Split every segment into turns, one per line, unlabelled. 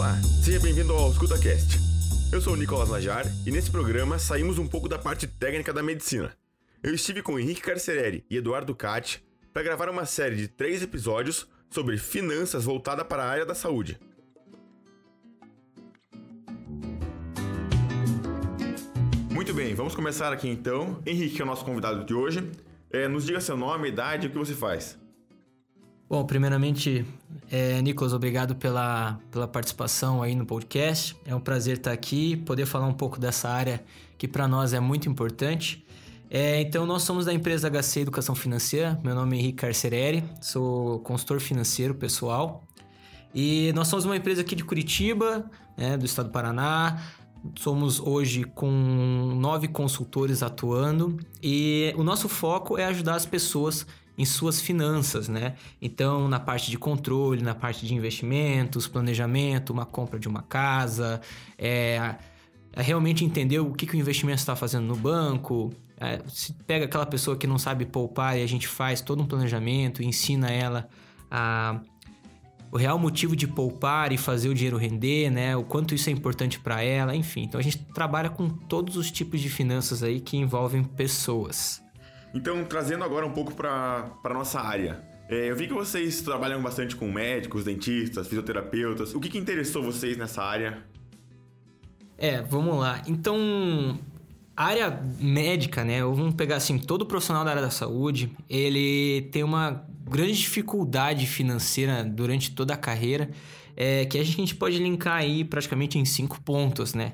Olá, seja bem-vindo ao EscutaCast. Eu sou o Nicolas Najar e nesse programa saímos um pouco da parte técnica da medicina. Eu estive com Henrique Carcereri e Eduardo Cati para gravar uma série de três episódios sobre finanças voltada para a área da saúde. Muito bem, vamos começar aqui então. Henrique é o nosso convidado de hoje. É, nos diga seu nome, idade e o que você faz.
Bom, primeiramente, é, Nicolas, obrigado pela, pela participação aí no podcast. É um prazer estar aqui, poder falar um pouco dessa área que para nós é muito importante. É, então, nós somos da empresa HC Educação Financeira. Meu nome é Henrique Carcereri, sou consultor financeiro pessoal. E nós somos uma empresa aqui de Curitiba, né, do estado do Paraná. Somos hoje com nove consultores atuando e o nosso foco é ajudar as pessoas em suas finanças, né? Então, na parte de controle, na parte de investimentos, planejamento, uma compra de uma casa, é, é realmente entender o que, que o investimento está fazendo no banco. É, se pega aquela pessoa que não sabe poupar e a gente faz todo um planejamento, ensina ela a o real motivo de poupar e fazer o dinheiro render, né? O quanto isso é importante para ela, enfim. Então a gente trabalha com todos os tipos de finanças aí que envolvem pessoas.
Então, trazendo agora um pouco para a nossa área. É, eu vi que vocês trabalham bastante com médicos, dentistas, fisioterapeutas. O que, que interessou vocês nessa área?
É, vamos lá. Então, a área médica, né? Vamos pegar assim, todo profissional da área da saúde, ele tem uma grande dificuldade financeira durante toda a carreira, é, que a gente pode linkar aí praticamente em cinco pontos, né?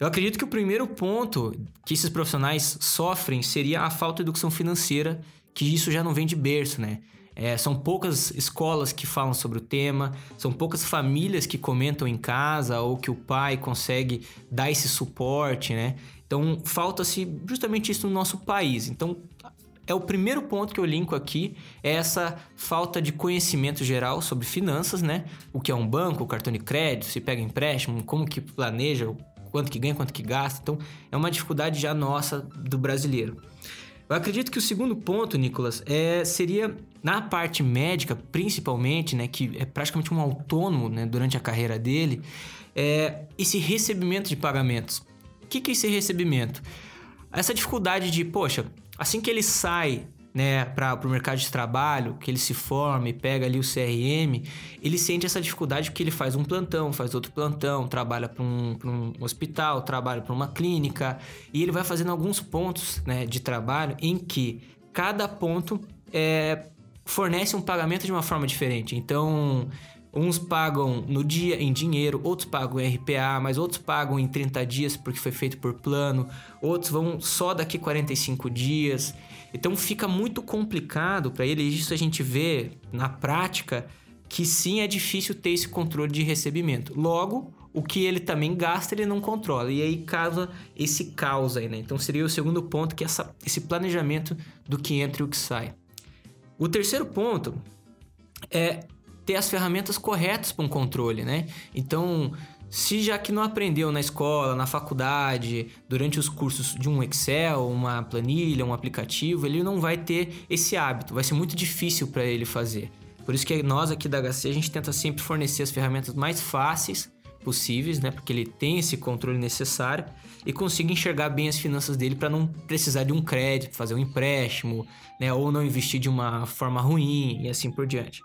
Eu acredito que o primeiro ponto que esses profissionais sofrem seria a falta de educação financeira, que isso já não vem de berço, né? É, são poucas escolas que falam sobre o tema, são poucas famílias que comentam em casa ou que o pai consegue dar esse suporte, né? Então falta-se justamente isso no nosso país. Então é o primeiro ponto que eu linko aqui, é essa falta de conhecimento geral sobre finanças, né? O que é um banco, cartão de crédito, se pega empréstimo, como que planeja, quanto que ganha, quanto que gasta. Então, é uma dificuldade já nossa do brasileiro. Eu acredito que o segundo ponto, Nicolas, é, seria na parte médica, principalmente, né, que é praticamente um autônomo né, durante a carreira dele, é esse recebimento de pagamentos. O que, que é esse recebimento? Essa dificuldade de, poxa, Assim que ele sai né, para o mercado de trabalho, que ele se forma e pega ali o CRM, ele sente essa dificuldade porque ele faz um plantão, faz outro plantão, trabalha para um, um, hospital, trabalha para uma clínica, e ele vai fazendo alguns pontos né, de trabalho em que cada ponto é, fornece um pagamento de uma forma diferente. Então, Uns pagam no dia em dinheiro, outros pagam em RPA, mas outros pagam em 30 dias porque foi feito por plano, outros vão só daqui 45 dias. Então fica muito complicado para ele, isso a gente vê na prática que sim é difícil ter esse controle de recebimento. Logo, o que ele também gasta, ele não controla. E aí causa esse caos aí, né? Então seria o segundo ponto, que é essa, esse planejamento do que entra e o que sai. O terceiro ponto é ter as ferramentas corretas para um controle, né? Então, se já que não aprendeu na escola, na faculdade, durante os cursos de um Excel, uma planilha, um aplicativo, ele não vai ter esse hábito, vai ser muito difícil para ele fazer. Por isso que nós aqui da HC a gente tenta sempre fornecer as ferramentas mais fáceis possíveis, né, porque ele tem esse controle necessário e consiga enxergar bem as finanças dele para não precisar de um crédito, fazer um empréstimo, né, ou não investir de uma forma ruim e assim por diante.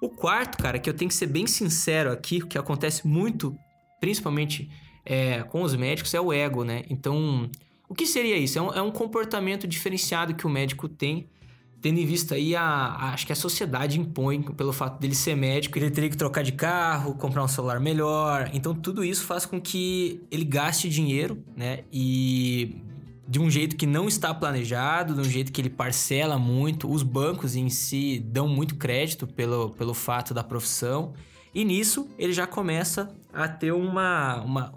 O quarto, cara, que eu tenho que ser bem sincero aqui, que acontece muito, principalmente é, com os médicos, é o ego, né? Então, o que seria isso? É um, é um comportamento diferenciado que o médico tem, tendo em vista aí a, a, acho que a sociedade impõe pelo fato dele ser médico, ele teria que trocar de carro, comprar um celular melhor. Então tudo isso faz com que ele gaste dinheiro, né? E de um jeito que não está planejado, de um jeito que ele parcela muito. Os bancos em si dão muito crédito pelo, pelo fato da profissão. E nisso ele já começa a ter uma, uma,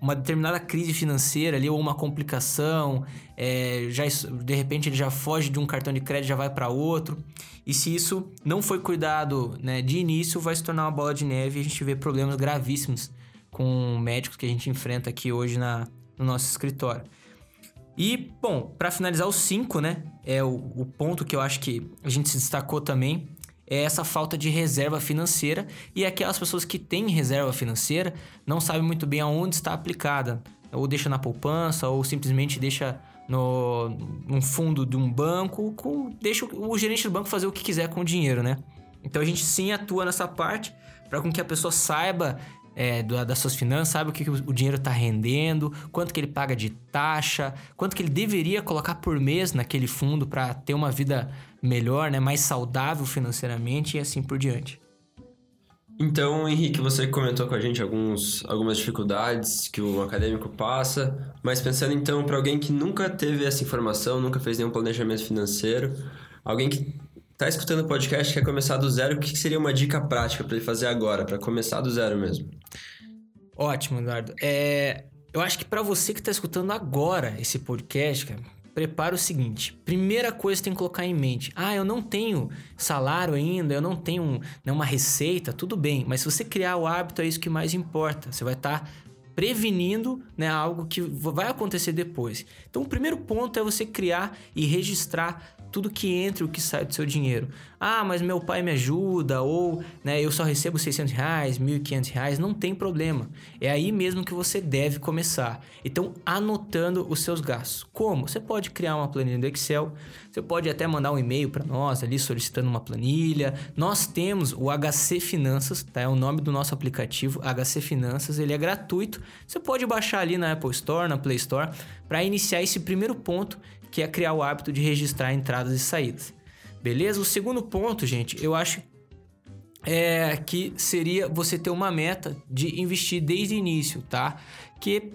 uma determinada crise financeira ali, ou uma complicação. É, já, de repente ele já foge de um cartão de crédito já vai para outro. E se isso não foi cuidado né, de início, vai se tornar uma bola de neve e a gente vê problemas gravíssimos com médicos que a gente enfrenta aqui hoje na, no nosso escritório. E, bom, para finalizar, os cinco, né? É o, o ponto que eu acho que a gente se destacou também é essa falta de reserva financeira e aquelas pessoas que têm reserva financeira não sabem muito bem aonde está aplicada, ou deixa na poupança, ou simplesmente deixa no num fundo de um banco, com, deixa o, o gerente do banco fazer o que quiser com o dinheiro, né? Então a gente sim atua nessa parte para com que a pessoa saiba é, das suas finanças, sabe o que o dinheiro está rendendo, quanto que ele paga de taxa, quanto que ele deveria colocar por mês naquele fundo para ter uma vida melhor, né, mais saudável financeiramente e assim por diante.
Então, Henrique, você comentou com a gente alguns, algumas dificuldades que o acadêmico passa, mas pensando então para alguém que nunca teve essa informação, nunca fez nenhum planejamento financeiro, alguém que está escutando o podcast quer começar do zero, o que seria uma dica prática para ele fazer agora, para começar do zero mesmo?
Ótimo, Eduardo. É, eu acho que para você que está escutando agora esse podcast, cara, prepara o seguinte: primeira coisa que tem que colocar em mente. Ah, eu não tenho salário ainda, eu não tenho nenhuma receita, tudo bem, mas se você criar o hábito, é isso que mais importa. Você vai estar tá prevenindo né, algo que vai acontecer depois. Então, o primeiro ponto é você criar e registrar tudo que entra e o que sai do seu dinheiro. Ah, mas meu pai me ajuda, ou né, eu só recebo 600 reais, 1.500 reais, não tem problema. É aí mesmo que você deve começar. Então, anotando os seus gastos. Como? Você pode criar uma planilha do Excel, você pode até mandar um e-mail para nós ali solicitando uma planilha. Nós temos o HC Finanças, tá? é o nome do nosso aplicativo, HC Finanças, ele é gratuito. Você pode baixar ali na Apple Store, na Play Store, para iniciar esse primeiro ponto que é criar o hábito de registrar entradas e saídas. Beleza? O segundo ponto, gente, eu acho é que seria você ter uma meta de investir desde o início, tá? Que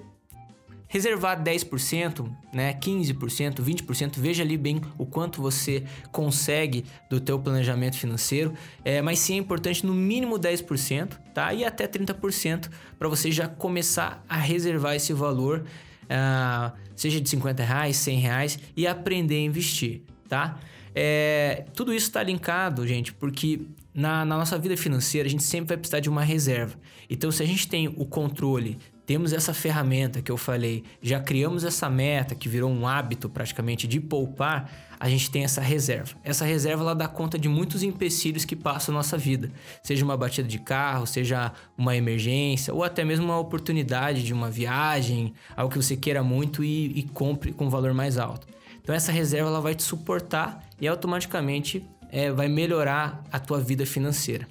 reservar 10%, né, 15%, 20%, veja ali bem o quanto você consegue do teu planejamento financeiro, é, mas sim é importante no mínimo 10%, tá? E até 30% para você já começar a reservar esse valor uh, seja de 50 reais, 100 reais, e aprender a investir, tá? É, tudo isso está linkado, gente, porque na, na, nossa vida financeira a gente sempre vai precisar de uma reserva. Então, se a gente tem o controle temos essa ferramenta que eu falei, já criamos essa meta que virou um hábito praticamente de poupar, a gente tem essa reserva. Essa reserva ela dá conta de muitos empecilhos que passam na nossa vida, seja uma batida de carro, seja uma emergência ou até mesmo uma oportunidade de uma viagem, algo que você queira muito e, e compre com valor mais alto. Então essa reserva ela vai te suportar e automaticamente é, vai melhorar a tua vida financeira.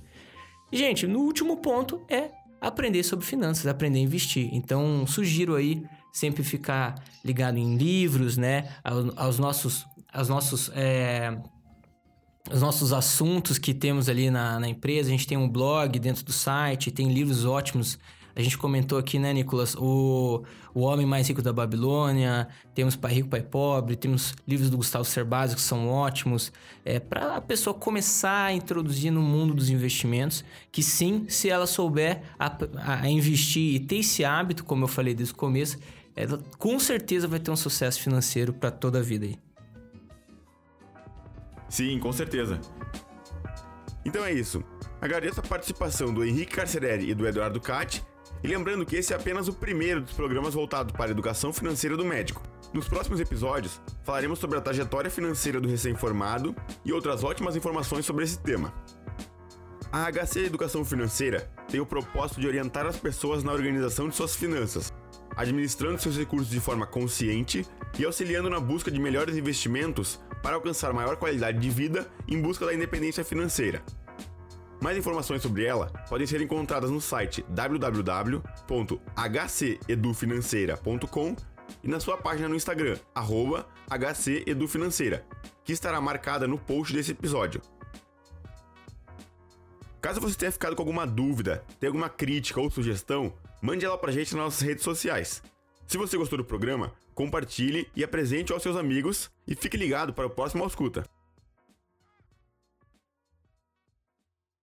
Gente, no último ponto é aprender sobre finanças, aprender a investir. Então, sugiro aí sempre ficar ligado em livros, né? Aos, aos nossos, aos nossos, é, os nossos assuntos que temos ali na, na empresa. A gente tem um blog dentro do site, tem livros ótimos a gente comentou aqui, né, Nicolas, o, o Homem Mais Rico da Babilônia, temos Pai Rico, Pai Pobre, temos livros do Gustavo Cerbasi que são ótimos, é, para a pessoa começar a introduzir no mundo dos investimentos, que sim, se ela souber a, a investir e ter esse hábito, como eu falei desde o começo, ela com certeza vai ter um sucesso financeiro para toda a vida aí.
Sim, com certeza. Então é isso. Agradeço a participação do Henrique Carcerelli e do Eduardo Cati e lembrando que esse é apenas o primeiro dos programas voltados para a educação financeira do médico. Nos próximos episódios, falaremos sobre a trajetória financeira do recém-formado e outras ótimas informações sobre esse tema. A HC Educação Financeira tem o propósito de orientar as pessoas na organização de suas finanças, administrando seus recursos de forma consciente e auxiliando na busca de melhores investimentos para alcançar maior qualidade de vida em busca da independência financeira. Mais informações sobre ela podem ser encontradas no site www.hcedufinanceira.com e na sua página no Instagram, hcedufinanceira, que estará marcada no post desse episódio. Caso você tenha ficado com alguma dúvida, tenha alguma crítica ou sugestão, mande ela pra gente nas nossas redes sociais. Se você gostou do programa, compartilhe e apresente aos seus amigos e fique ligado para o próximo Ausculta.